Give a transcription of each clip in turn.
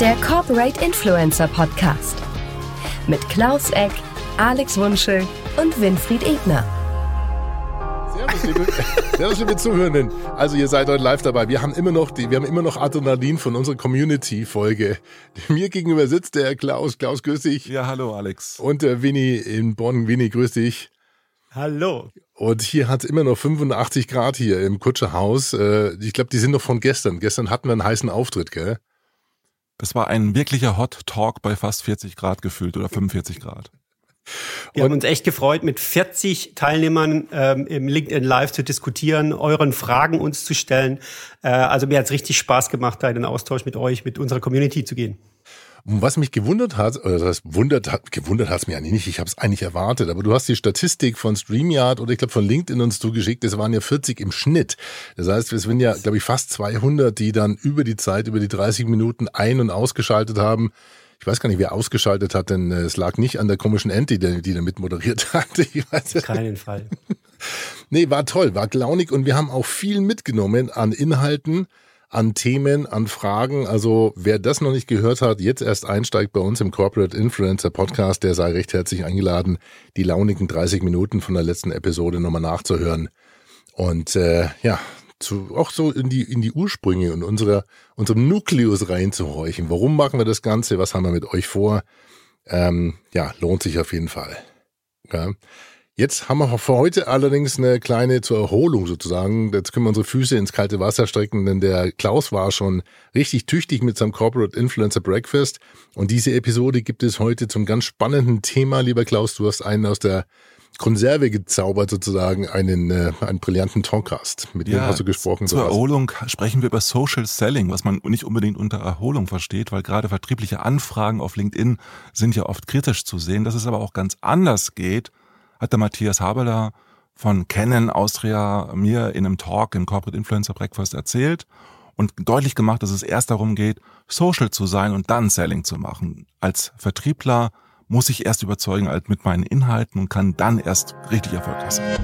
der Corporate Influencer Podcast. Mit Klaus Eck, Alex Wunschel und Winfried Ebner. Servus, liebe, servus, liebe Zuhörenden. Also ihr seid heute live dabei. Wir haben immer noch die, wir haben immer noch Adrenalin von unserer Community-Folge. Mir gegenüber sitzt der Klaus. Klaus, grüß dich. Ja, hallo Alex. Und der Winnie in Bonn. Winnie, grüß dich. Hallo. Und hier hat es immer noch 85 Grad hier im Kutscherhaus. Äh, ich glaube, die sind noch von gestern. Gestern hatten wir einen heißen Auftritt, gell? Das war ein wirklicher Hot Talk bei fast 40 Grad gefühlt oder 45 Grad. Wir und haben uns echt gefreut, mit 40 Teilnehmern ähm, im LinkedIn Live zu diskutieren, euren Fragen uns zu stellen. Äh, also mir hat es richtig Spaß gemacht, da in den Austausch mit euch, mit unserer Community zu gehen. Was mich gewundert hat, oder das wundert hat, gewundert hat es mir eigentlich nicht, ich habe es eigentlich erwartet, aber du hast die Statistik von StreamYard oder ich glaube von LinkedIn uns zugeschickt, es waren ja 40 im Schnitt. Das heißt, es sind ja, glaube ich, fast 200, die dann über die Zeit, über die 30 Minuten ein- und ausgeschaltet haben. Ich weiß gar nicht, wer ausgeschaltet hat, denn äh, es lag nicht an der komischen Anti, die, die da mit moderiert hat. Ich weiß. Keinen Fall. nee, war toll, war glaunig und wir haben auch viel mitgenommen an Inhalten, an Themen, an Fragen. Also wer das noch nicht gehört hat, jetzt erst einsteigt bei uns im Corporate Influencer Podcast, der sei recht herzlich eingeladen, die launigen 30 Minuten von der letzten Episode nochmal nachzuhören. Und äh, ja, zu, auch so in die, in die Ursprünge und unsere, unserem Nukleus reinzuhorchen. Warum machen wir das Ganze? Was haben wir mit euch vor? Ähm, ja, lohnt sich auf jeden Fall. Ja. Jetzt haben wir für heute allerdings eine kleine zur Erholung sozusagen. Jetzt können wir unsere Füße ins kalte Wasser strecken, denn der Klaus war schon richtig tüchtig mit seinem Corporate Influencer Breakfast. Und diese Episode gibt es heute zum ganz spannenden Thema, lieber Klaus. Du hast einen aus der Konserve gezaubert sozusagen, einen, äh, einen brillanten Talkcast. Mit ja, dem hast du gesprochen. Zur Erholung sprechen wir über Social Selling, was man nicht unbedingt unter Erholung versteht, weil gerade vertriebliche Anfragen auf LinkedIn sind ja oft kritisch zu sehen, dass es aber auch ganz anders geht hat der Matthias Haberler von Canon Austria mir in einem Talk im Corporate Influencer Breakfast erzählt und deutlich gemacht, dass es erst darum geht, social zu sein und dann Selling zu machen. Als Vertriebler muss ich erst überzeugen halt mit meinen Inhalten und kann dann erst richtig erfolgreich sein.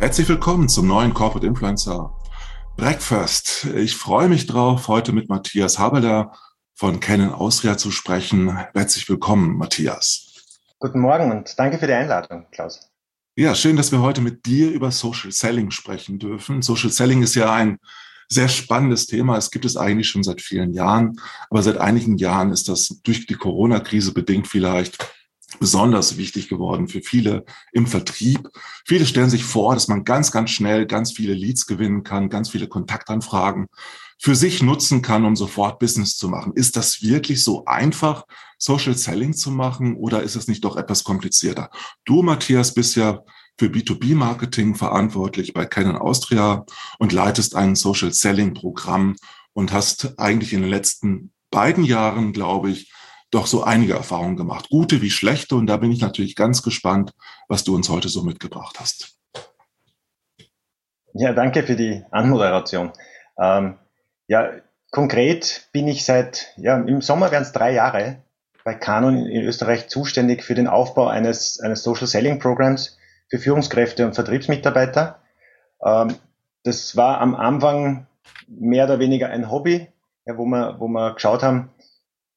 Herzlich willkommen zum neuen Corporate Influencer Breakfast. Ich freue mich drauf, heute mit Matthias Haberler von Canon Austria zu sprechen. Herzlich willkommen, Matthias. Guten Morgen und danke für die Einladung, Klaus. Ja, schön, dass wir heute mit dir über Social Selling sprechen dürfen. Social Selling ist ja ein sehr spannendes Thema. Es gibt es eigentlich schon seit vielen Jahren, aber seit einigen Jahren ist das durch die Corona-Krise bedingt vielleicht besonders wichtig geworden für viele im Vertrieb. Viele stellen sich vor, dass man ganz, ganz schnell ganz viele Leads gewinnen kann, ganz viele Kontaktanfragen für sich nutzen kann, um sofort Business zu machen. Ist das wirklich so einfach, Social Selling zu machen oder ist es nicht doch etwas komplizierter? Du, Matthias, bist ja für B2B-Marketing verantwortlich bei Canon Austria und leitest ein Social Selling-Programm und hast eigentlich in den letzten beiden Jahren, glaube ich, doch so einige Erfahrungen gemacht, gute wie schlechte. Und da bin ich natürlich ganz gespannt, was du uns heute so mitgebracht hast. Ja, danke für die Anmoderation. Ähm, ja, konkret bin ich seit, ja, im Sommer werden es drei Jahre bei Canon in Österreich zuständig für den Aufbau eines, eines Social Selling Programs für Führungskräfte und Vertriebsmitarbeiter. Ähm, das war am Anfang mehr oder weniger ein Hobby, ja, wo wir, wo wir geschaut haben.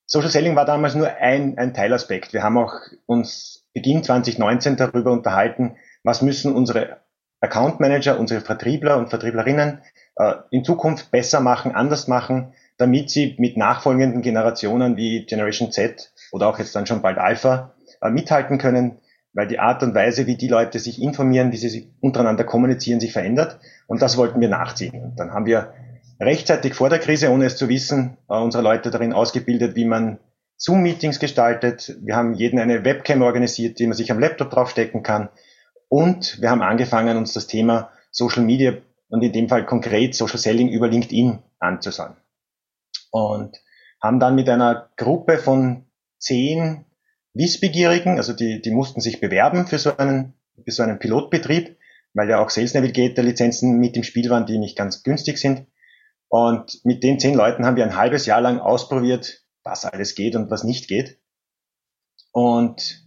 Social Selling war damals nur ein, ein Teilaspekt. Wir haben auch uns Beginn 2019 darüber unterhalten, was müssen unsere Account Manager, unsere Vertriebler und Vertrieblerinnen äh, in Zukunft besser machen, anders machen, damit sie mit nachfolgenden Generationen wie Generation Z oder auch jetzt dann schon bald Alpha äh, mithalten können, weil die Art und Weise, wie die Leute sich informieren, wie sie sich untereinander kommunizieren, sich verändert. Und das wollten wir nachziehen. Und dann haben wir rechtzeitig vor der Krise, ohne es zu wissen, äh, unsere Leute darin ausgebildet, wie man Zoom-Meetings gestaltet. Wir haben jeden eine Webcam organisiert, die man sich am Laptop draufstecken kann. Und wir haben angefangen, uns das Thema Social Media und in dem Fall konkret Social Selling über LinkedIn anzuschauen. Und haben dann mit einer Gruppe von zehn Wissbegierigen, also die, die mussten sich bewerben für so einen, für so einen Pilotbetrieb, weil ja auch Sales Navigator Lizenzen mit im Spiel waren, die nicht ganz günstig sind. Und mit den zehn Leuten haben wir ein halbes Jahr lang ausprobiert, was alles geht und was nicht geht. Und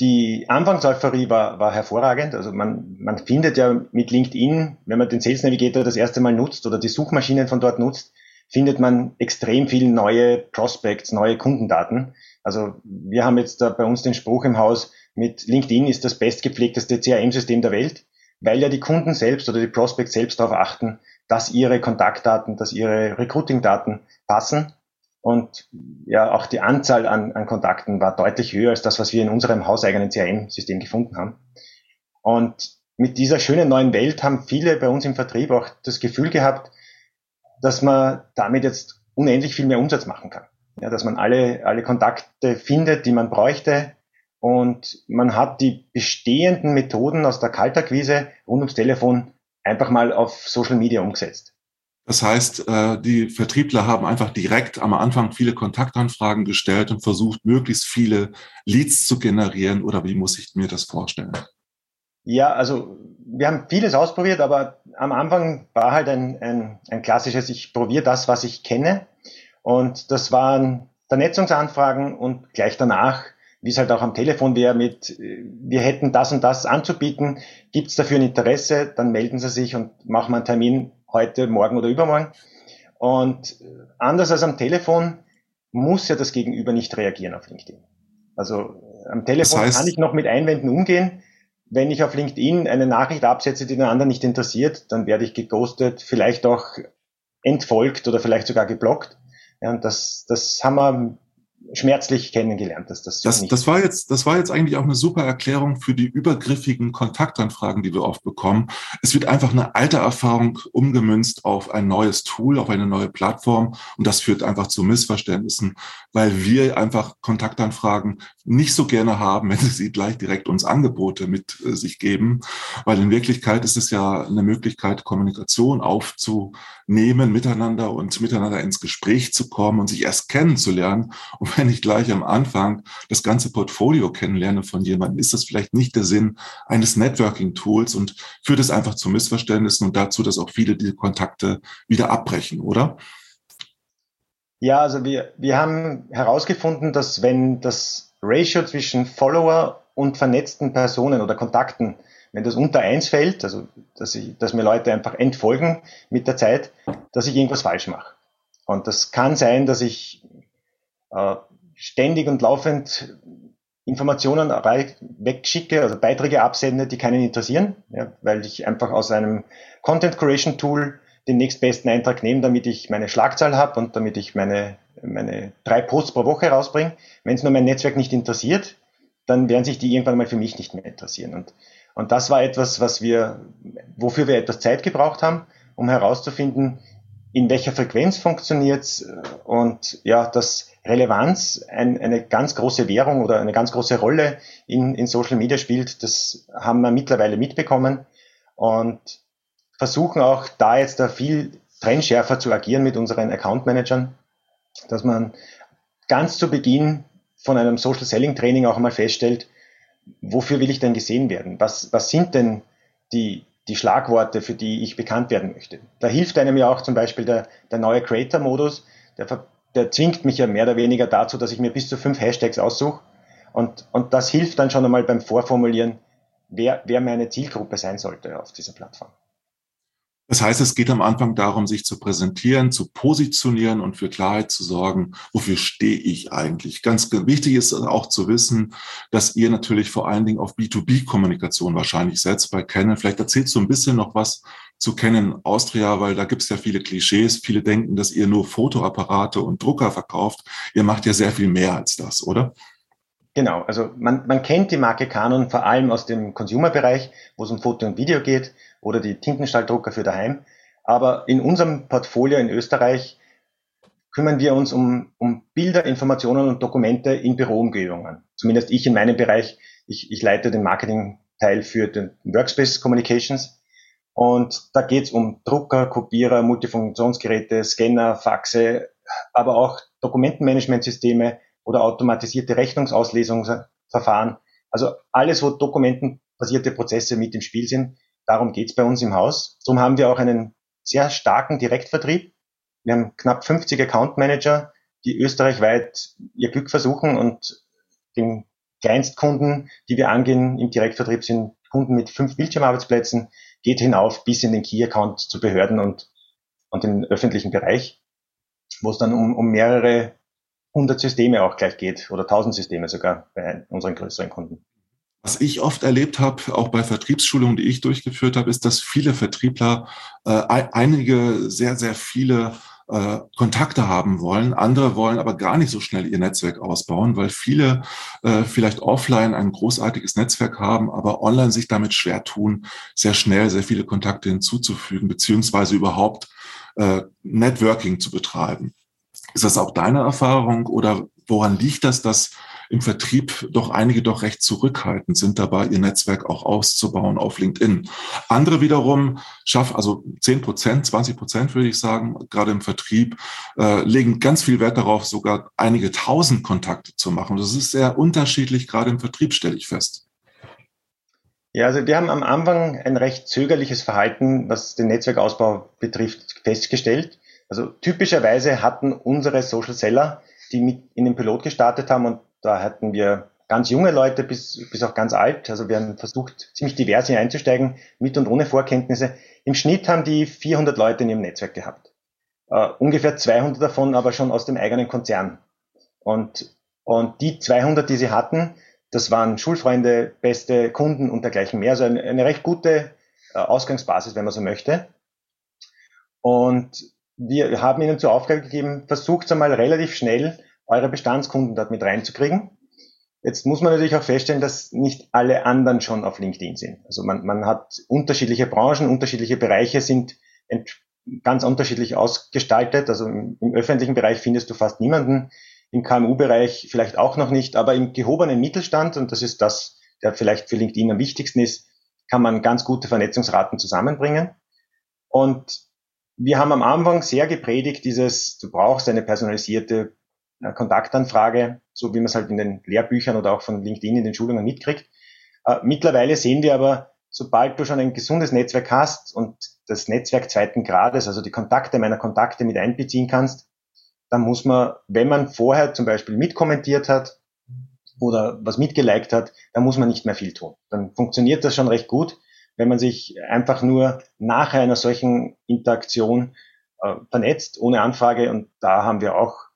die Anfangseuphorie war, war hervorragend. Also man, man findet ja mit LinkedIn, wenn man den Sales Navigator das erste Mal nutzt oder die Suchmaschinen von dort nutzt, findet man extrem viele neue Prospects, neue Kundendaten. Also wir haben jetzt da bei uns den Spruch im Haus, mit LinkedIn ist das bestgepflegteste CRM-System der Welt, weil ja die Kunden selbst oder die Prospects selbst darauf achten, dass ihre Kontaktdaten, dass ihre Recruiting-Daten passen. Und ja, auch die Anzahl an, an Kontakten war deutlich höher als das, was wir in unserem hauseigenen CRM-System gefunden haben. Und mit dieser schönen neuen Welt haben viele bei uns im Vertrieb auch das Gefühl gehabt, dass man damit jetzt unendlich viel mehr Umsatz machen kann. Ja, dass man alle, alle Kontakte findet, die man bräuchte. Und man hat die bestehenden Methoden aus der Kaltakquise rund ums Telefon einfach mal auf Social Media umgesetzt. Das heißt, äh, die Vertriebler haben einfach direkt am Anfang viele Kontaktanfragen gestellt und versucht, möglichst viele Leads zu generieren. Oder wie muss ich mir das vorstellen? Ja, also wir haben vieles ausprobiert, aber am Anfang war halt ein, ein, ein klassisches, ich probiere das, was ich kenne. Und das waren Vernetzungsanfragen und gleich danach, wie es halt auch am Telefon wäre, mit wir hätten das und das anzubieten, gibt es dafür ein Interesse, dann melden Sie sich und machen wir einen Termin heute, morgen oder übermorgen. Und anders als am Telefon muss ja das Gegenüber nicht reagieren auf LinkedIn. Also am Telefon das heißt, kann ich noch mit Einwänden umgehen. Wenn ich auf LinkedIn eine Nachricht absetze, die den anderen nicht interessiert, dann werde ich geghostet, vielleicht auch entfolgt oder vielleicht sogar geblockt. Ja, und das, das haben wir schmerzlich kennengelernt, dass das, das, das war jetzt, das war jetzt eigentlich auch eine super Erklärung für die übergriffigen Kontaktanfragen, die wir oft bekommen. Es wird einfach eine alte Erfahrung umgemünzt auf ein neues Tool, auf eine neue Plattform und das führt einfach zu Missverständnissen, weil wir einfach Kontaktanfragen nicht so gerne haben, wenn sie gleich direkt uns Angebote mit äh, sich geben, weil in Wirklichkeit ist es ja eine Möglichkeit, Kommunikation aufzunehmen miteinander und miteinander ins Gespräch zu kommen und sich erst kennenzulernen. Und wenn ich gleich am Anfang das ganze Portfolio kennenlerne von jemandem, ist das vielleicht nicht der Sinn eines Networking-Tools und führt es einfach zu Missverständnissen und dazu, dass auch viele diese Kontakte wieder abbrechen, oder? Ja, also wir, wir haben herausgefunden, dass wenn das Ratio zwischen Follower und vernetzten Personen oder Kontakten, wenn das unter eins fällt, also dass, ich, dass mir Leute einfach entfolgen mit der Zeit, dass ich irgendwas falsch mache. Und das kann sein, dass ich ständig und laufend Informationen wegschicke, also Beiträge absende, die keinen interessieren, ja, weil ich einfach aus einem Content Creation Tool den nächstbesten Eintrag nehme, damit ich meine Schlagzahl habe und damit ich meine, meine drei Posts pro Woche rausbringe. Wenn es nur mein Netzwerk nicht interessiert, dann werden sich die irgendwann mal für mich nicht mehr interessieren. Und, und das war etwas, was wir, wofür wir etwas Zeit gebraucht haben, um herauszufinden, in welcher Frequenz funktioniert's und ja, dass Relevanz ein, eine ganz große Währung oder eine ganz große Rolle in, in Social Media spielt, das haben wir mittlerweile mitbekommen und versuchen auch da jetzt da viel trennschärfer zu agieren mit unseren Account Managern, dass man ganz zu Beginn von einem Social Selling Training auch einmal feststellt, wofür will ich denn gesehen werden? Was, was sind denn die, die Schlagworte, für die ich bekannt werden möchte. Da hilft einem ja auch zum Beispiel der, der neue Creator-Modus, der, der zwingt mich ja mehr oder weniger dazu, dass ich mir bis zu fünf Hashtags aussuche. Und, und das hilft dann schon einmal beim Vorformulieren, wer, wer meine Zielgruppe sein sollte auf dieser Plattform. Das heißt, es geht am Anfang darum, sich zu präsentieren, zu positionieren und für Klarheit zu sorgen, wofür stehe ich eigentlich. Ganz wichtig ist auch zu wissen, dass ihr natürlich vor allen Dingen auf B2B-Kommunikation wahrscheinlich setzt bei Canon. Vielleicht erzählst du ein bisschen noch was zu Canon Austria, weil da gibt es ja viele Klischees. Viele denken, dass ihr nur Fotoapparate und Drucker verkauft. Ihr macht ja sehr viel mehr als das, oder? Genau, also man, man kennt die Marke Canon vor allem aus dem Consumer-Bereich, wo es um Foto und Video geht oder die Tintenstrahldrucker für daheim. Aber in unserem Portfolio in Österreich kümmern wir uns um, um Bilder, Informationen und Dokumente in Büroumgebungen. Zumindest ich in meinem Bereich. Ich, ich leite den Marketing-Teil für den Workspace Communications. Und da geht es um Drucker, Kopierer, Multifunktionsgeräte, Scanner, Faxe, aber auch Dokumentenmanagementsysteme oder automatisierte Rechnungsauslesungsverfahren. Also alles, wo dokumentenbasierte Prozesse mit im Spiel sind, Darum geht's bei uns im Haus. Darum haben wir auch einen sehr starken Direktvertrieb. Wir haben knapp 50 Account Manager, die österreichweit ihr Glück versuchen und den Kleinstkunden, die wir angehen im Direktvertrieb, sind Kunden mit fünf Bildschirmarbeitsplätzen, geht hinauf bis in den Key-Account zu Behörden und, und den öffentlichen Bereich, wo es dann um, um mehrere hundert Systeme auch gleich geht oder tausend Systeme sogar bei unseren größeren Kunden. Was ich oft erlebt habe, auch bei Vertriebsschulungen, die ich durchgeführt habe, ist, dass viele Vertriebler äh, einige sehr, sehr viele äh, Kontakte haben wollen. Andere wollen aber gar nicht so schnell ihr Netzwerk ausbauen, weil viele äh, vielleicht offline ein großartiges Netzwerk haben, aber online sich damit schwer tun, sehr schnell sehr viele Kontakte hinzuzufügen, beziehungsweise überhaupt äh, Networking zu betreiben. Ist das auch deine Erfahrung oder woran liegt das, dass im Vertrieb doch einige doch recht zurückhaltend sind dabei, ihr Netzwerk auch auszubauen auf LinkedIn. Andere wiederum schaffen, also 10 Prozent, 20 Prozent würde ich sagen, gerade im Vertrieb, äh, legen ganz viel Wert darauf, sogar einige tausend Kontakte zu machen. Das ist sehr unterschiedlich, gerade im Vertrieb stelle ich fest. Ja, also wir haben am Anfang ein recht zögerliches Verhalten, was den Netzwerkausbau betrifft, festgestellt. Also typischerweise hatten unsere Social Seller, die mit in den Pilot gestartet haben und da hatten wir ganz junge Leute bis, bis auch ganz alt. Also wir haben versucht, ziemlich divers hier einzusteigen, mit und ohne Vorkenntnisse. Im Schnitt haben die 400 Leute in ihrem Netzwerk gehabt. Uh, ungefähr 200 davon aber schon aus dem eigenen Konzern. Und, und die 200, die sie hatten, das waren Schulfreunde, beste Kunden und dergleichen mehr. Also eine, eine recht gute uh, Ausgangsbasis, wenn man so möchte. Und wir haben ihnen zur Aufgabe gegeben, versucht einmal relativ schnell eure Bestandskunden dort mit reinzukriegen. Jetzt muss man natürlich auch feststellen, dass nicht alle anderen schon auf LinkedIn sind. Also man, man hat unterschiedliche Branchen, unterschiedliche Bereiche sind ganz unterschiedlich ausgestaltet. Also im, im öffentlichen Bereich findest du fast niemanden, im KMU-Bereich vielleicht auch noch nicht, aber im gehobenen Mittelstand, und das ist das, der vielleicht für LinkedIn am wichtigsten ist, kann man ganz gute Vernetzungsraten zusammenbringen. Und wir haben am Anfang sehr gepredigt, dieses, du brauchst eine personalisierte äh, Kontaktanfrage, so wie man es halt in den Lehrbüchern oder auch von LinkedIn in den Schulungen mitkriegt. Äh, mittlerweile sehen wir aber, sobald du schon ein gesundes Netzwerk hast und das Netzwerk zweiten Grades, also die Kontakte meiner Kontakte mit einbeziehen kannst, dann muss man, wenn man vorher zum Beispiel mitkommentiert hat oder was mitgeliked hat, dann muss man nicht mehr viel tun. Dann funktioniert das schon recht gut, wenn man sich einfach nur nach einer solchen Interaktion äh, vernetzt, ohne Anfrage. Und da haben wir auch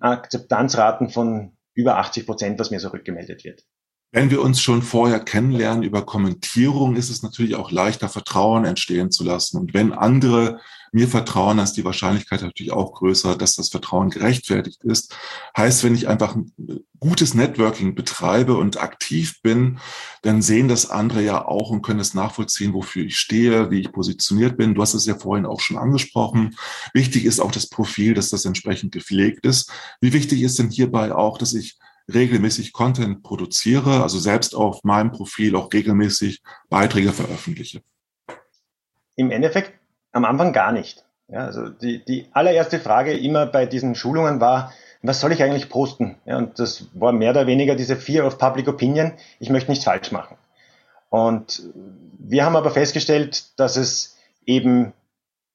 Akzeptanzraten von über 80 Prozent, was mir so rückgemeldet wird. Wenn wir uns schon vorher kennenlernen über Kommentierung, ist es natürlich auch leichter, Vertrauen entstehen zu lassen. Und wenn andere mir vertrauen, dann ist die Wahrscheinlichkeit natürlich auch größer, dass das Vertrauen gerechtfertigt ist. Heißt, wenn ich einfach ein gutes Networking betreibe und aktiv bin, dann sehen das andere ja auch und können es nachvollziehen, wofür ich stehe, wie ich positioniert bin. Du hast es ja vorhin auch schon angesprochen. Wichtig ist auch das Profil, dass das entsprechend gepflegt ist. Wie wichtig ist denn hierbei auch, dass ich regelmäßig Content produziere, also selbst auf meinem Profil auch regelmäßig Beiträge veröffentliche? Im Endeffekt am Anfang gar nicht. Ja, also die, die allererste Frage immer bei diesen Schulungen war, was soll ich eigentlich posten? Ja, und das war mehr oder weniger diese Fear of Public Opinion. Ich möchte nichts falsch machen. Und wir haben aber festgestellt, dass es eben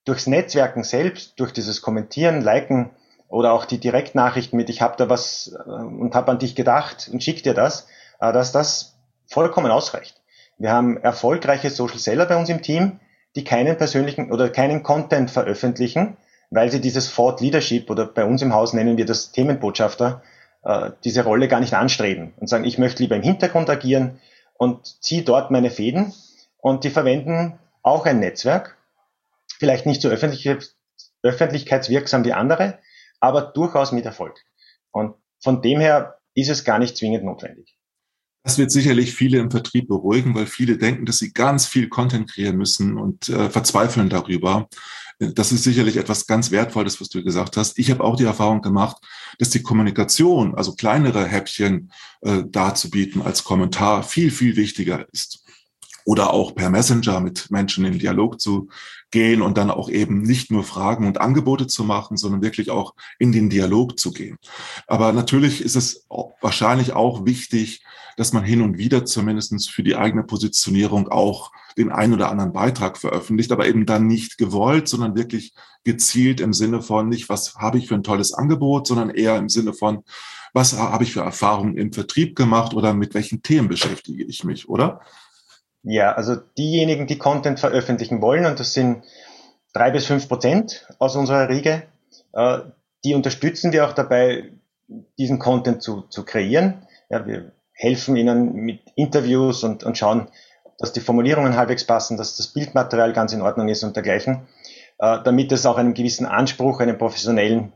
durchs Netzwerken selbst, durch dieses Kommentieren, Liken, oder auch die Direktnachrichten mit, ich habe da was äh, und habe an dich gedacht und schick dir das, äh, dass das vollkommen ausreicht. Wir haben erfolgreiche Social Seller bei uns im Team, die keinen persönlichen oder keinen Content veröffentlichen, weil sie dieses Thought Leadership oder bei uns im Haus nennen wir das Themenbotschafter, äh, diese Rolle gar nicht anstreben und sagen, ich möchte lieber im Hintergrund agieren und ziehe dort meine Fäden und die verwenden auch ein Netzwerk, vielleicht nicht so öffentlich, öffentlichkeitswirksam wie andere, aber durchaus mit Erfolg. Und von dem her ist es gar nicht zwingend notwendig. Das wird sicherlich viele im Vertrieb beruhigen, weil viele denken, dass sie ganz viel Content kreieren müssen und äh, verzweifeln darüber. Das ist sicherlich etwas ganz Wertvolles, was du gesagt hast. Ich habe auch die Erfahrung gemacht, dass die Kommunikation, also kleinere Häppchen äh, darzubieten als Kommentar, viel, viel wichtiger ist. Oder auch per Messenger mit Menschen in Dialog zu gehen und dann auch eben nicht nur Fragen und Angebote zu machen, sondern wirklich auch in den Dialog zu gehen. Aber natürlich ist es wahrscheinlich auch wichtig, dass man hin und wieder zumindestens für die eigene Positionierung auch den einen oder anderen Beitrag veröffentlicht, aber eben dann nicht gewollt, sondern wirklich gezielt im Sinne von nicht, was habe ich für ein tolles Angebot, sondern eher im Sinne von, was habe ich für Erfahrungen im Vertrieb gemacht oder mit welchen Themen beschäftige ich mich, oder? Ja, also diejenigen, die Content veröffentlichen wollen, und das sind drei bis fünf Prozent aus unserer Riege, äh, die unterstützen wir auch dabei, diesen Content zu, zu kreieren. Ja, wir helfen ihnen mit Interviews und, und schauen, dass die Formulierungen halbwegs passen, dass das Bildmaterial ganz in Ordnung ist und dergleichen, äh, damit es auch einem gewissen Anspruch, einem professionellen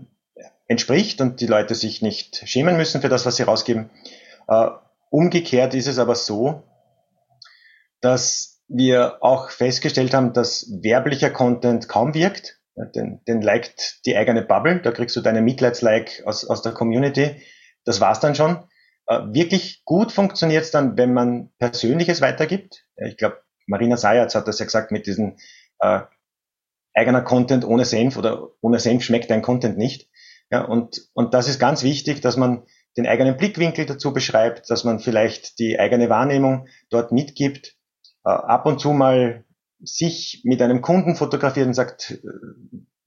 entspricht und die Leute sich nicht schämen müssen für das, was sie rausgeben. Äh, umgekehrt ist es aber so, dass wir auch festgestellt haben, dass werblicher Content kaum wirkt. Den, den liked die eigene Bubble, da kriegst du deine Mitleidslike aus, aus der Community. Das war's dann schon. Äh, wirklich gut funktioniert es dann, wenn man Persönliches weitergibt. Ich glaube, Marina Sayatz hat das ja gesagt mit diesem äh, eigener Content ohne Senf oder ohne Senf schmeckt dein Content nicht. Ja, und, und das ist ganz wichtig, dass man den eigenen Blickwinkel dazu beschreibt, dass man vielleicht die eigene Wahrnehmung dort mitgibt ab und zu mal sich mit einem Kunden fotografiert und sagt, äh,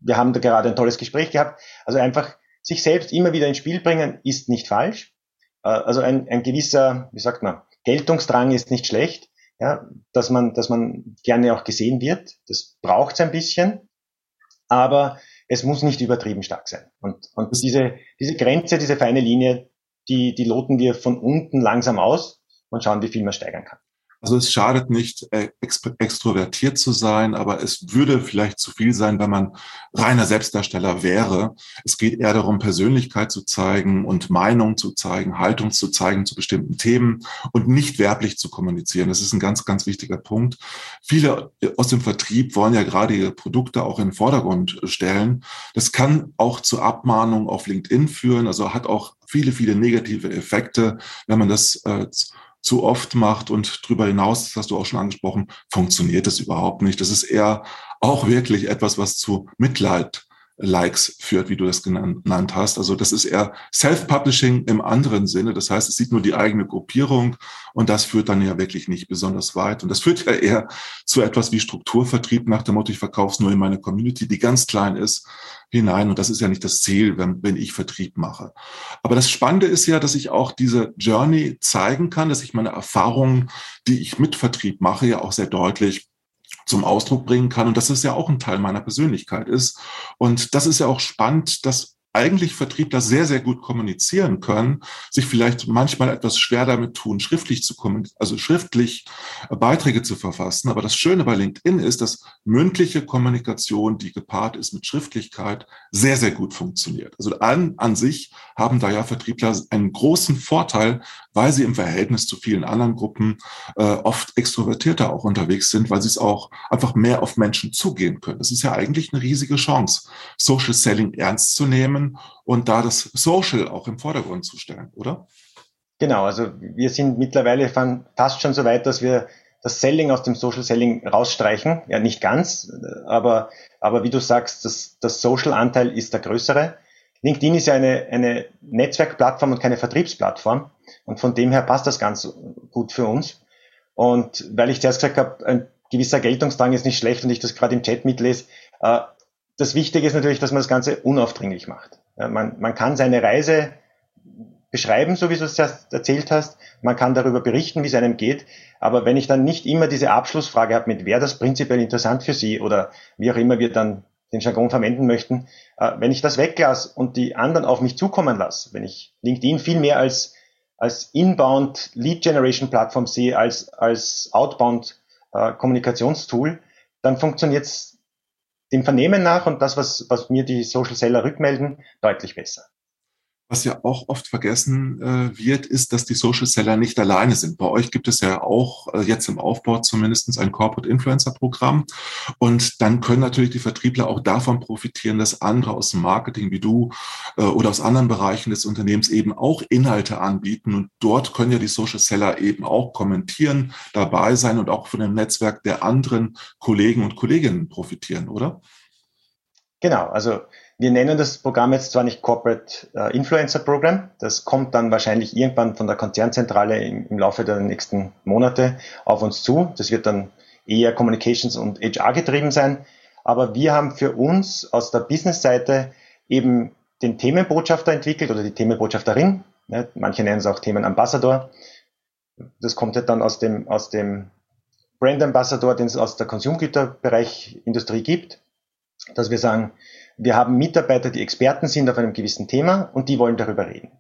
wir haben da gerade ein tolles Gespräch gehabt. Also einfach sich selbst immer wieder ins Spiel bringen, ist nicht falsch. Äh, also ein, ein gewisser, wie sagt man, Geltungsdrang ist nicht schlecht, ja, dass man, dass man gerne auch gesehen wird. Das braucht es ein bisschen, aber es muss nicht übertrieben stark sein. Und, und diese, diese Grenze, diese feine Linie, die, die loten wir von unten langsam aus und schauen, wie viel man steigern kann. Also es schadet nicht, äh, extrovertiert zu sein, aber es würde vielleicht zu viel sein, wenn man reiner Selbstdarsteller wäre. Es geht eher darum, Persönlichkeit zu zeigen und Meinung zu zeigen, Haltung zu zeigen zu bestimmten Themen und nicht werblich zu kommunizieren. Das ist ein ganz, ganz wichtiger Punkt. Viele aus dem Vertrieb wollen ja gerade ihre Produkte auch in den Vordergrund stellen. Das kann auch zu Abmahnungen auf LinkedIn führen, also hat auch viele, viele negative Effekte, wenn man das äh, zu oft macht und darüber hinaus, das hast du auch schon angesprochen, funktioniert es überhaupt nicht. Das ist eher auch wirklich etwas, was zu Mitleid Likes führt, wie du das genannt hast. Also das ist eher Self-Publishing im anderen Sinne. Das heißt, es sieht nur die eigene Gruppierung und das führt dann ja wirklich nicht besonders weit. Und das führt ja eher zu etwas wie Strukturvertrieb nach dem Motto, ich verkaufe es nur in meine Community, die ganz klein ist, hinein. Und das ist ja nicht das Ziel, wenn, wenn ich Vertrieb mache. Aber das Spannende ist ja, dass ich auch diese Journey zeigen kann, dass ich meine Erfahrungen, die ich mit Vertrieb mache, ja auch sehr deutlich zum Ausdruck bringen kann und dass das ja auch ein Teil meiner Persönlichkeit ist. Und das ist ja auch spannend, dass eigentlich Vertriebler sehr, sehr gut kommunizieren können, sich vielleicht manchmal etwas schwer damit tun, schriftlich zu also schriftlich äh, Beiträge zu verfassen. Aber das Schöne bei LinkedIn ist, dass mündliche Kommunikation, die gepaart ist mit Schriftlichkeit, sehr, sehr gut funktioniert. Also an, an sich haben da ja Vertriebler einen großen Vorteil, weil sie im Verhältnis zu vielen anderen Gruppen äh, oft extrovertierter auch unterwegs sind, weil sie es auch einfach mehr auf Menschen zugehen können. Das ist ja eigentlich eine riesige Chance, Social Selling ernst zu nehmen und da das Social auch im Vordergrund zu stellen, oder? Genau, also wir sind mittlerweile fast schon so weit, dass wir das Selling aus dem Social Selling rausstreichen. Ja, nicht ganz, aber, aber wie du sagst, das, das Social-Anteil ist der größere. LinkedIn ist ja eine, eine Netzwerkplattform und keine Vertriebsplattform. Und von dem her passt das ganz gut für uns. Und weil ich zuerst gesagt habe, ein gewisser Geltungsdrang ist nicht schlecht und ich das gerade im Chat mitlese, äh, das Wichtige ist natürlich, dass man das Ganze unaufdringlich macht. Ja, man, man kann seine Reise beschreiben, so wie du es erzählt hast. Man kann darüber berichten, wie es einem geht. Aber wenn ich dann nicht immer diese Abschlussfrage habe, mit wer das prinzipiell interessant für Sie oder wie auch immer wir dann den Jargon verwenden möchten, äh, wenn ich das weglasse und die anderen auf mich zukommen lasse, wenn ich LinkedIn viel mehr als, als Inbound Lead Generation Plattform sehe, als, als Outbound äh, Kommunikationstool, dann funktioniert es dem Vernehmen nach und das, was, was mir die Social Seller rückmelden, deutlich besser. Was ja auch oft vergessen äh, wird, ist, dass die Social Seller nicht alleine sind. Bei euch gibt es ja auch äh, jetzt im Aufbau zumindest ein Corporate Influencer Programm. Und dann können natürlich die Vertriebler auch davon profitieren, dass andere aus dem Marketing wie du äh, oder aus anderen Bereichen des Unternehmens eben auch Inhalte anbieten. Und dort können ja die Social Seller eben auch kommentieren, dabei sein und auch von dem Netzwerk der anderen Kollegen und Kolleginnen profitieren, oder? Genau, also wir nennen das Programm jetzt zwar nicht Corporate äh, Influencer Program, das kommt dann wahrscheinlich irgendwann von der Konzernzentrale im, im, Laufe der nächsten Monate auf uns zu. Das wird dann eher Communications und HR getrieben sein. Aber wir haben für uns aus der Business-Seite eben den Themenbotschafter entwickelt oder die Themenbotschafterin, Ne? Manche nennen es auch Themen Ambassador. Das kommt ja dann aus dem, aus dem Brand Ambassador, den es aus der Konsumgüterbereich Industrie gibt, dass wir sagen, wir haben Mitarbeiter, die Experten sind auf einem gewissen Thema und die wollen darüber reden.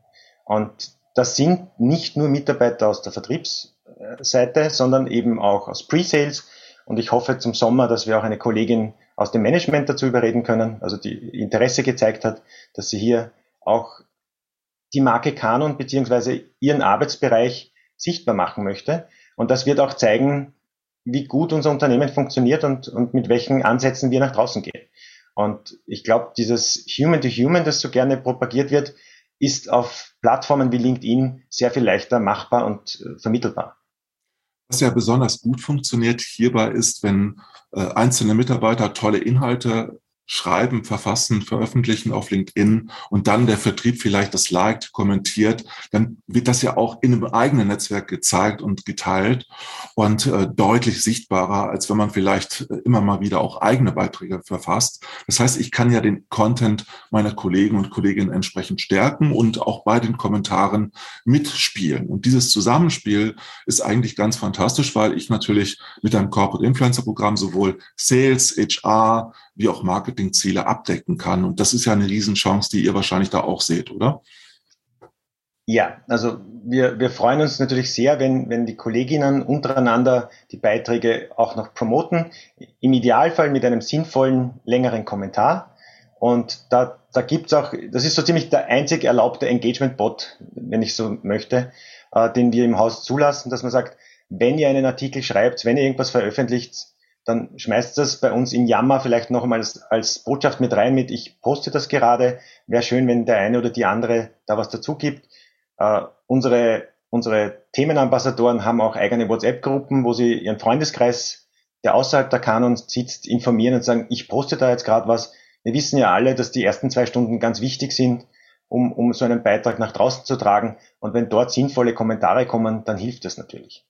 Und das sind nicht nur Mitarbeiter aus der Vertriebsseite, sondern eben auch aus Pre-Sales. Und ich hoffe zum Sommer, dass wir auch eine Kollegin aus dem Management dazu überreden können, also die Interesse gezeigt hat, dass sie hier auch die Marke Canon beziehungsweise ihren Arbeitsbereich sichtbar machen möchte. Und das wird auch zeigen, wie gut unser Unternehmen funktioniert und, und mit welchen Ansätzen wir nach draußen gehen. Und ich glaube, dieses Human-to-Human, -Human, das so gerne propagiert wird, ist auf Plattformen wie LinkedIn sehr viel leichter machbar und äh, vermittelbar. Was ja besonders gut funktioniert hierbei ist, wenn äh, einzelne Mitarbeiter tolle Inhalte schreiben, verfassen, veröffentlichen auf LinkedIn und dann der Vertrieb vielleicht das liked, kommentiert, dann wird das ja auch in einem eigenen Netzwerk gezeigt und geteilt und äh, deutlich sichtbarer, als wenn man vielleicht äh, immer mal wieder auch eigene Beiträge verfasst. Das heißt, ich kann ja den Content meiner Kollegen und Kolleginnen entsprechend stärken und auch bei den Kommentaren mitspielen. Und dieses Zusammenspiel ist eigentlich ganz fantastisch, weil ich natürlich mit einem Corporate Influencer Programm sowohl Sales, HR, wie auch Marketingziele abdecken kann. Und das ist ja eine Riesenchance, die ihr wahrscheinlich da auch seht, oder? Ja, also wir, wir freuen uns natürlich sehr, wenn, wenn die Kolleginnen untereinander die Beiträge auch noch promoten. Im Idealfall mit einem sinnvollen, längeren Kommentar. Und da, da gibt's auch, das ist so ziemlich der einzig erlaubte Engagement-Bot, wenn ich so möchte, äh, den wir im Haus zulassen, dass man sagt, wenn ihr einen Artikel schreibt, wenn ihr irgendwas veröffentlicht, dann schmeißt das bei uns in Yammer vielleicht noch einmal als, als Botschaft mit rein mit, ich poste das gerade. Wäre schön, wenn der eine oder die andere da was dazu gibt. Äh, unsere, unsere Themenambassadoren haben auch eigene WhatsApp-Gruppen, wo sie ihren Freundeskreis, der außerhalb der Kanons sitzt, informieren und sagen, ich poste da jetzt gerade was. Wir wissen ja alle, dass die ersten zwei Stunden ganz wichtig sind, um, um so einen Beitrag nach draußen zu tragen. Und wenn dort sinnvolle Kommentare kommen, dann hilft das natürlich.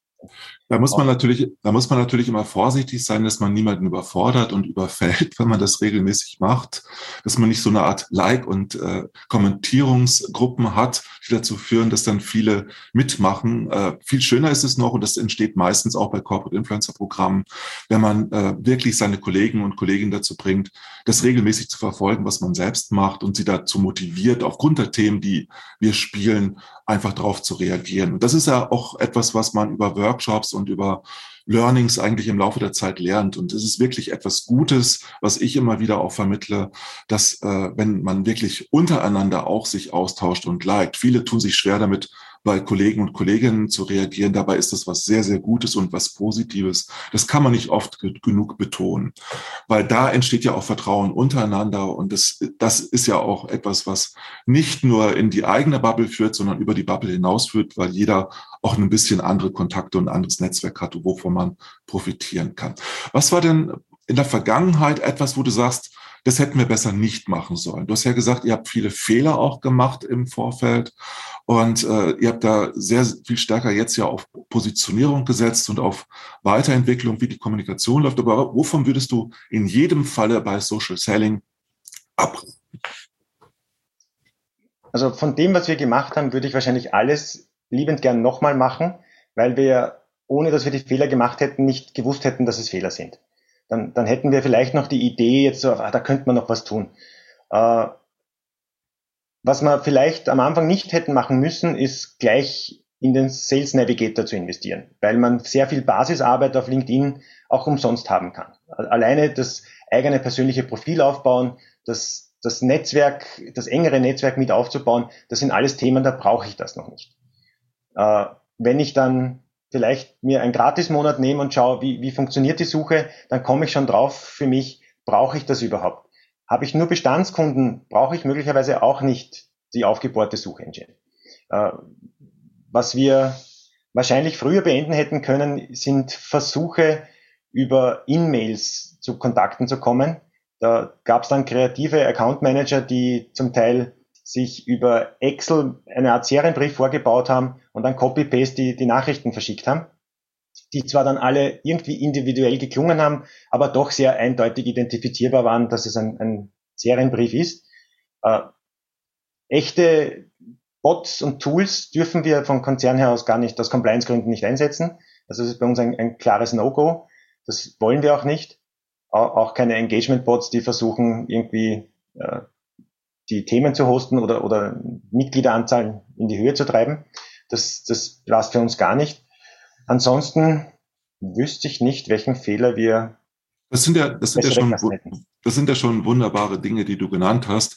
Da muss man natürlich, da muss man natürlich immer vorsichtig sein, dass man niemanden überfordert und überfällt, wenn man das regelmäßig macht, dass man nicht so eine Art Like- und äh, Kommentierungsgruppen hat, die dazu führen, dass dann viele mitmachen. Äh, viel schöner ist es noch, und das entsteht meistens auch bei Corporate Influencer Programmen, wenn man äh, wirklich seine Kollegen und Kolleginnen dazu bringt, das regelmäßig zu verfolgen, was man selbst macht und sie dazu motiviert, aufgrund der Themen, die wir spielen, einfach darauf zu reagieren. Und das ist ja auch etwas, was man über Workshops und über Learnings eigentlich im Laufe der Zeit lernt. Und es ist wirklich etwas Gutes, was ich immer wieder auch vermittle, dass äh, wenn man wirklich untereinander auch sich austauscht und liked, viele tun sich schwer damit, bei Kollegen und Kolleginnen zu reagieren. Dabei ist das was sehr, sehr Gutes und was Positives. Das kann man nicht oft genug betonen, weil da entsteht ja auch Vertrauen untereinander und das, das ist ja auch etwas, was nicht nur in die eigene Bubble führt, sondern über die Bubble hinaus führt, weil jeder auch ein bisschen andere Kontakte und anderes Netzwerk hat, wovon man profitieren kann. Was war denn in der Vergangenheit etwas, wo du sagst, das hätten wir besser nicht machen sollen. Du hast ja gesagt, ihr habt viele Fehler auch gemacht im Vorfeld und äh, ihr habt da sehr viel stärker jetzt ja auf Positionierung gesetzt und auf Weiterentwicklung, wie die Kommunikation läuft. Aber wovon würdest du in jedem Falle bei Social Selling abraten? Also von dem, was wir gemacht haben, würde ich wahrscheinlich alles liebend gern nochmal machen, weil wir, ohne dass wir die Fehler gemacht hätten, nicht gewusst hätten, dass es Fehler sind dann, dann hätten wir vielleicht noch die Idee, jetzt so, ah, da könnte man noch was tun. Äh, was wir vielleicht am Anfang nicht hätten machen müssen, ist gleich in den Sales Navigator zu investieren, weil man sehr viel Basisarbeit auf LinkedIn auch umsonst haben kann. Alleine das eigene persönliche Profil aufbauen, das, das Netzwerk, das engere Netzwerk mit aufzubauen, das sind alles Themen, da brauche ich das noch nicht. Äh, wenn ich dann vielleicht mir einen Gratismonat nehme und schaue, wie, wie funktioniert die Suche, dann komme ich schon drauf für mich, brauche ich das überhaupt? Habe ich nur Bestandskunden, brauche ich möglicherweise auch nicht die aufgebohrte Suchengine. Äh, was wir wahrscheinlich früher beenden hätten können, sind Versuche über In-Mails zu Kontakten zu kommen. Da gab es dann kreative Account Manager, die zum Teil sich über Excel eine Art Serienbrief vorgebaut haben und dann Copy-Paste die, die Nachrichten verschickt haben, die zwar dann alle irgendwie individuell geklungen haben, aber doch sehr eindeutig identifizierbar waren, dass es ein, ein Serienbrief ist. Äh, echte Bots und Tools dürfen wir vom Konzern her aus gar nicht, aus Compliance-Gründen nicht einsetzen. Also das ist bei uns ein, ein klares No-Go. Das wollen wir auch nicht. Auch keine Engagement-Bots, die versuchen, irgendwie äh, die Themen zu hosten oder, oder Mitgliederanzahlen in die Höhe zu treiben. Das, das passt für uns gar nicht. Ansonsten wüsste ich nicht, welchen Fehler wir. Das sind ja, das sind ja schon, das sind ja schon wunderbare Dinge, die du genannt hast.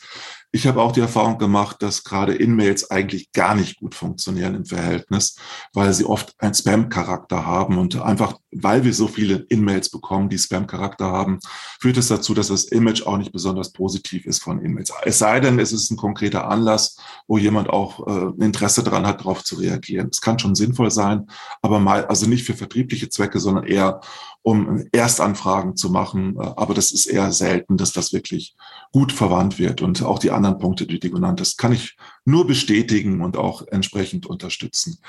Ich habe auch die Erfahrung gemacht, dass gerade In-Mails eigentlich gar nicht gut funktionieren im Verhältnis, weil sie oft einen Spam-Charakter haben und einfach, weil wir so viele In-Mails bekommen, die Spam-Charakter haben, führt es dazu, dass das Image auch nicht besonders positiv ist von In-Mails. Es sei denn, es ist ein konkreter Anlass, wo jemand auch äh, Interesse daran hat, darauf zu reagieren. Es kann schon sinnvoll sein, aber mal, also nicht für vertriebliche Zwecke, sondern eher um Erstanfragen zu machen. Äh, aber das ist eher selten, dass das wirklich gut verwandt wird. Und auch die anderen Punkte, die du genannt hast, kann ich nur bestätigen und auch entsprechend unterstützen.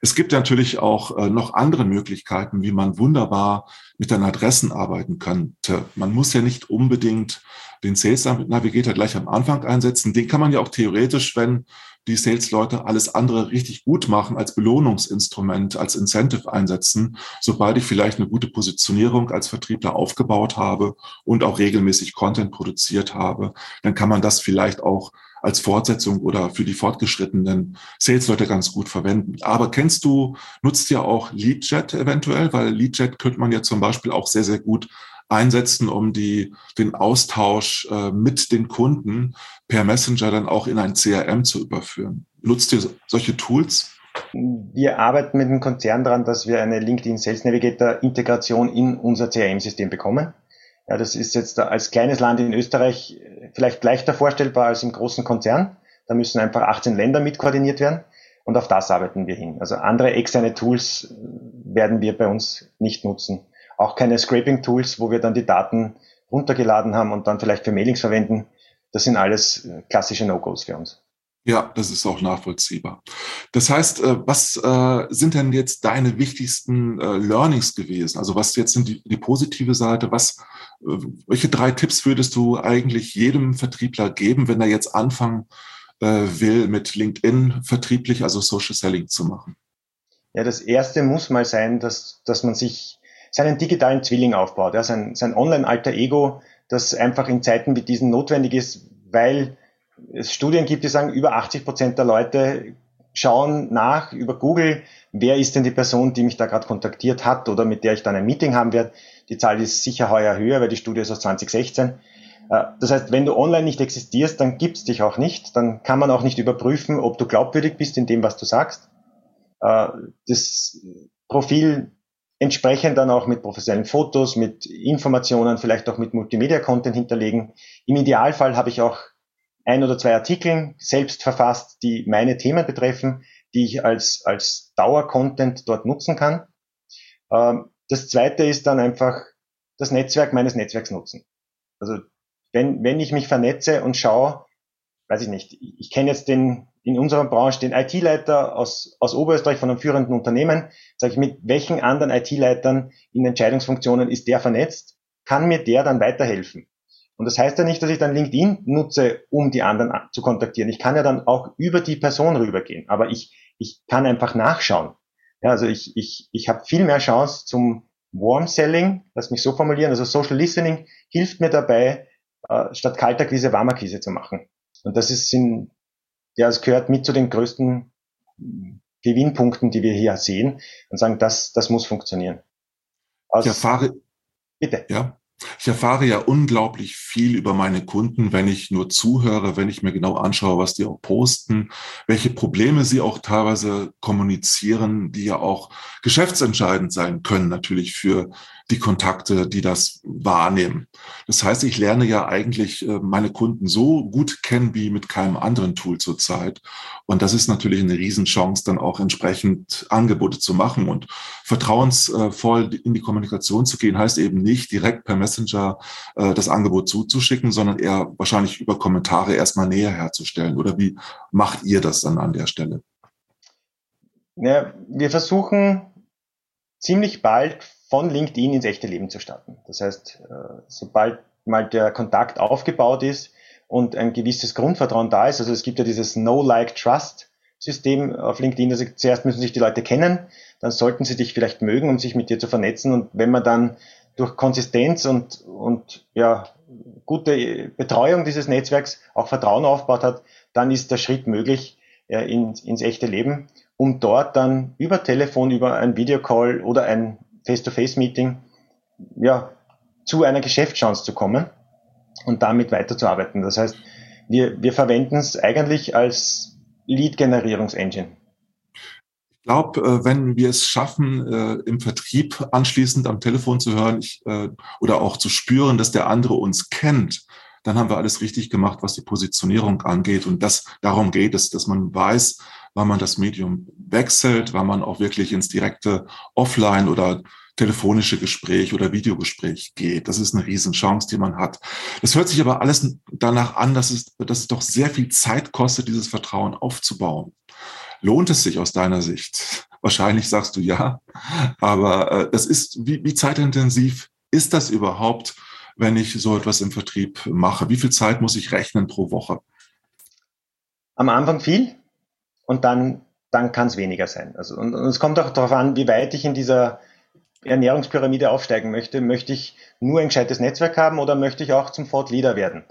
Es gibt natürlich auch äh, noch andere Möglichkeiten, wie man wunderbar mit den Adressen arbeiten könnte. Man muss ja nicht unbedingt den Sales Navigator gleich am Anfang einsetzen. Den kann man ja auch theoretisch, wenn die Sales-Leute alles andere richtig gut machen, als Belohnungsinstrument, als Incentive einsetzen, sobald ich vielleicht eine gute Positionierung als Vertriebler aufgebaut habe und auch regelmäßig Content produziert habe, dann kann man das vielleicht auch als Fortsetzung oder für die fortgeschrittenen Sales-Leute ganz gut verwenden. Aber kennst du, nutzt ja auch LeadJet eventuell, weil LeadJet könnte man ja zum Beispiel auch sehr, sehr gut einsetzen, um die, den Austausch äh, mit den Kunden per Messenger dann auch in ein CRM zu überführen. Nutzt ihr solche Tools? Wir arbeiten mit dem Konzern daran, dass wir eine LinkedIn Sales Navigator Integration in unser CRM-System bekommen. Ja, das ist jetzt als kleines Land in Österreich vielleicht leichter vorstellbar als im großen Konzern. Da müssen einfach 18 Länder mit koordiniert werden. Und auf das arbeiten wir hin. Also andere externe Tools werden wir bei uns nicht nutzen auch keine Scraping-Tools, wo wir dann die Daten runtergeladen haben und dann vielleicht für Mailings verwenden. Das sind alles äh, klassische No-Gos für uns. Ja, das ist auch nachvollziehbar. Das heißt, äh, was äh, sind denn jetzt deine wichtigsten Learnings gewesen? Also was jetzt sind die, die positive Seite? Was, welche drei Tipps würdest du eigentlich jedem Vertriebler geben, wenn er jetzt anfangen will, mit LinkedIn vertrieblich, also Social Selling zu machen? Ja, das erste muss mal sein, dass, dass man sich seinen digitalen Zwilling aufbaut, ja, sein, sein Online-Alter Ego, das einfach in Zeiten wie diesen notwendig ist, weil es Studien gibt, die sagen, über 80 Prozent der Leute schauen nach über Google, wer ist denn die Person, die mich da gerade kontaktiert hat oder mit der ich dann ein Meeting haben werde. Die Zahl ist sicher heuer höher, weil die Studie ist aus 2016. Äh, das heißt, wenn du online nicht existierst, dann gibt's dich auch nicht. Dann kann man auch nicht überprüfen, ob du glaubwürdig bist in dem, was du sagst. Äh, das Profil entsprechend dann auch mit professionellen Fotos, mit Informationen, vielleicht auch mit Multimedia-Content hinterlegen. Im Idealfall habe ich auch ein oder zwei Artikel selbst verfasst, die meine Themen betreffen, die ich als, als Dauer-Content dort nutzen kann. Ähm, das zweite ist dann einfach das Netzwerk meines Netzwerks nutzen. Also wenn, wenn ich mich vernetze und schaue, weiß ich nicht, ich kenne jetzt den in unserer Branche den IT-Leiter aus, aus Oberösterreich von einem führenden Unternehmen, sage ich, mit welchen anderen IT-Leitern in Entscheidungsfunktionen ist der vernetzt, kann mir der dann weiterhelfen. Und das heißt ja nicht, dass ich dann LinkedIn nutze, um die anderen zu kontaktieren. Ich kann ja dann auch über die Person rübergehen, aber ich, ich kann einfach nachschauen. Ja, also ich, ich, ich habe viel mehr Chance zum Warm Selling, lass mich so formulieren, also Social Listening hilft mir dabei, äh, statt kalter Quise warmer Quise zu machen. Und das ist, sind ja, es gehört mit zu den größten Gewinnpunkten, die wir hier sehen und sagen, das, das muss funktionieren. Aus, ich erfahre, bitte. Ja, ich erfahre ja unglaublich viel über meine Kunden, wenn ich nur zuhöre, wenn ich mir genau anschaue, was die auch posten, welche Probleme sie auch teilweise kommunizieren, die ja auch geschäftsentscheidend sein können, natürlich für die Kontakte, die das wahrnehmen. Das heißt, ich lerne ja eigentlich äh, meine Kunden so gut kennen wie mit keinem anderen Tool zurzeit. Und das ist natürlich eine Riesenchance, dann auch entsprechend Angebote zu machen und vertrauensvoll in die Kommunikation zu gehen, heißt eben nicht direkt per Messenger äh, das Angebot zuzuschicken, sondern eher wahrscheinlich über Kommentare erstmal näher herzustellen. Oder wie macht ihr das dann an der Stelle? Ja, wir versuchen ziemlich bald von LinkedIn ins echte Leben zu starten. Das heißt, äh, sobald mal der Kontakt aufgebaut ist und ein gewisses Grundvertrauen da ist, also es gibt ja dieses No-Like-Trust, System auf LinkedIn. Also zuerst müssen sich die Leute kennen, dann sollten sie dich vielleicht mögen, um sich mit dir zu vernetzen. Und wenn man dann durch Konsistenz und, und ja, gute Betreuung dieses Netzwerks auch Vertrauen aufgebaut hat, dann ist der Schritt möglich äh, in, ins echte Leben, um dort dann über Telefon, über ein Videocall oder ein Face-to-Face-Meeting ja, zu einer Geschäftschance zu kommen und damit weiterzuarbeiten. Das heißt, wir, wir verwenden es eigentlich als Lead-Generierungsengine. Ich glaube, äh, wenn wir es schaffen, äh, im Vertrieb anschließend am Telefon zu hören ich, äh, oder auch zu spüren, dass der andere uns kennt, dann haben wir alles richtig gemacht, was die Positionierung angeht. Und das, darum geht es, dass man weiß, wann man das Medium wechselt, wann man auch wirklich ins direkte Offline oder telefonische Gespräch oder Videogespräch geht. Das ist eine Riesenchance, die man hat. Das hört sich aber alles danach an, dass es, dass es doch sehr viel Zeit kostet, dieses Vertrauen aufzubauen. Lohnt es sich aus deiner Sicht? Wahrscheinlich sagst du ja, aber äh, das ist, wie, wie zeitintensiv ist das überhaupt, wenn ich so etwas im Vertrieb mache? Wie viel Zeit muss ich rechnen pro Woche? Am Anfang viel und dann, dann kann es weniger sein. Also, und, und es kommt auch darauf an, wie weit ich in dieser Ernährungspyramide aufsteigen möchte. Möchte ich nur ein gescheites Netzwerk haben oder möchte ich auch zum Thought Leader werden?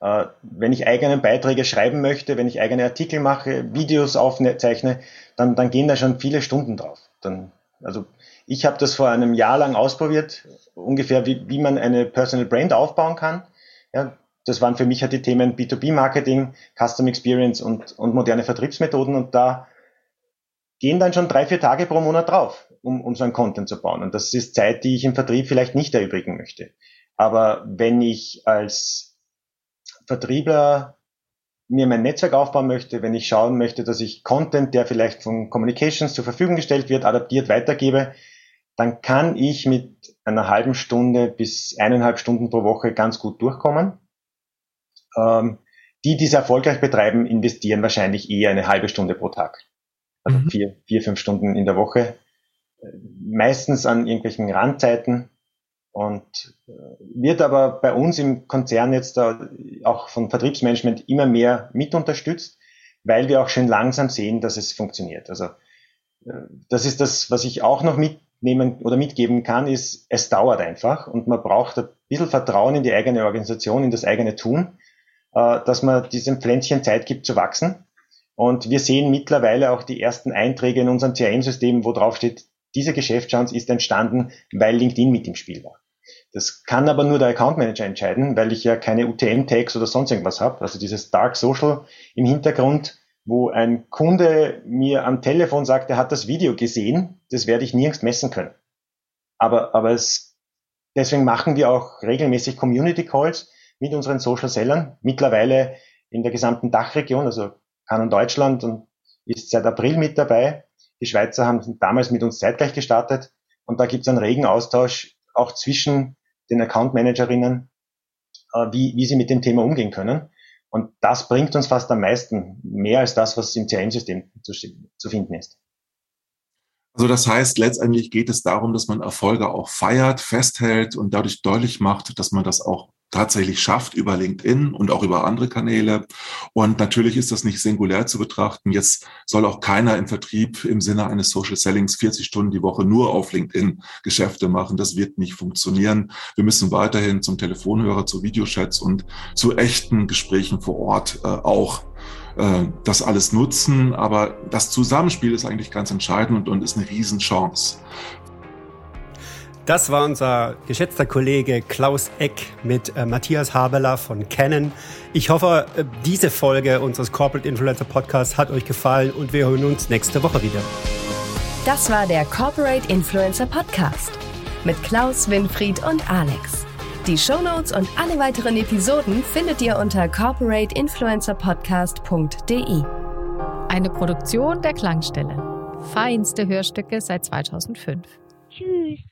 Äh, wenn ich eigene Beiträge schreiben möchte, wenn ich eigene Artikel mache, Videos aufzeichne, dann, dann gehen da schon viele Stunden drauf. Dann, also ich habe das vor einem Jahr lang ausprobiert, ungefähr wie, wie man eine Personal Brand aufbauen kann. Ja, das waren für mich halt die Themen B2B-Marketing, Custom Experience und, und moderne Vertriebsmethoden und da gehen dann schon drei, vier Tage pro Monat drauf, um, um so ein Content zu bauen. Und das ist Zeit, die ich im Vertrieb vielleicht nicht erübrigen möchte. Aber wenn ich als Vertriebler mir mein Netzwerk aufbauen möchte, wenn ich schauen möchte, dass ich Content, der vielleicht von Communications zur Verfügung gestellt wird, adaptiert weitergebe, dann kann ich mit einer halben Stunde bis eineinhalb Stunden pro Woche ganz gut durchkommen. Ähm, die, die es erfolgreich betreiben, investieren wahrscheinlich eher eine halbe Stunde pro Tag. Also mhm. vier, vier, fünf Stunden in der Woche. Meistens an irgendwelchen Randzeiten und äh, wird aber bei uns im Konzern jetzt auch von Vertriebsmanagement immer mehr mit unterstützt, weil wir auch schon langsam sehen, dass es funktioniert. Also äh, das ist das, was ich auch noch mitnehmen oder mitgeben kann, ist, es dauert einfach und man braucht ein bisschen Vertrauen in die eigene Organisation, in das eigene Tun, äh, dass man diesem Pflänzchen Zeit gibt zu wachsen. Und wir sehen mittlerweile auch die ersten Einträge in unserem CRM-System, wo drauf steht, diese Geschäftschance ist entstanden, weil LinkedIn mit im Spiel war. Das kann aber nur der Account Manager entscheiden, weil ich ja keine UTM-Tags oder sonst irgendwas habe. Also dieses Dark Social im Hintergrund, wo ein Kunde mir am Telefon sagt, er hat das Video gesehen, das werde ich nirgends messen können. Aber, aber es, deswegen machen wir auch regelmäßig Community Calls mit unseren Social Sellern. Mittlerweile in der gesamten Dachregion, also Canon Deutschland und ist seit April mit dabei. Die Schweizer haben damals mit uns zeitgleich gestartet und da gibt es einen regen Austausch auch zwischen den Account Managerinnen, äh, wie, wie sie mit dem Thema umgehen können. Und das bringt uns fast am meisten, mehr als das, was im CRM-System zu, zu finden ist. Also das heißt, letztendlich geht es darum, dass man Erfolge auch feiert, festhält und dadurch deutlich macht, dass man das auch tatsächlich schafft über LinkedIn und auch über andere Kanäle. Und natürlich ist das nicht singulär zu betrachten. Jetzt soll auch keiner im Vertrieb im Sinne eines Social Sellings 40 Stunden die Woche nur auf LinkedIn Geschäfte machen. Das wird nicht funktionieren. Wir müssen weiterhin zum Telefonhörer, zu Videochats und zu echten Gesprächen vor Ort äh, auch äh, das alles nutzen. Aber das Zusammenspiel ist eigentlich ganz entscheidend und, und ist eine Riesenchance. Das war unser geschätzter Kollege Klaus Eck mit äh, Matthias Habeler von Canon. Ich hoffe, äh, diese Folge unseres Corporate Influencer Podcasts hat euch gefallen und wir hören uns nächste Woche wieder. Das war der Corporate Influencer Podcast mit Klaus, Winfried und Alex. Die Shownotes und alle weiteren Episoden findet ihr unter corporateinfluencerpodcast.de. Eine Produktion der Klangstelle. Feinste Hörstücke seit 2005. Tschüss.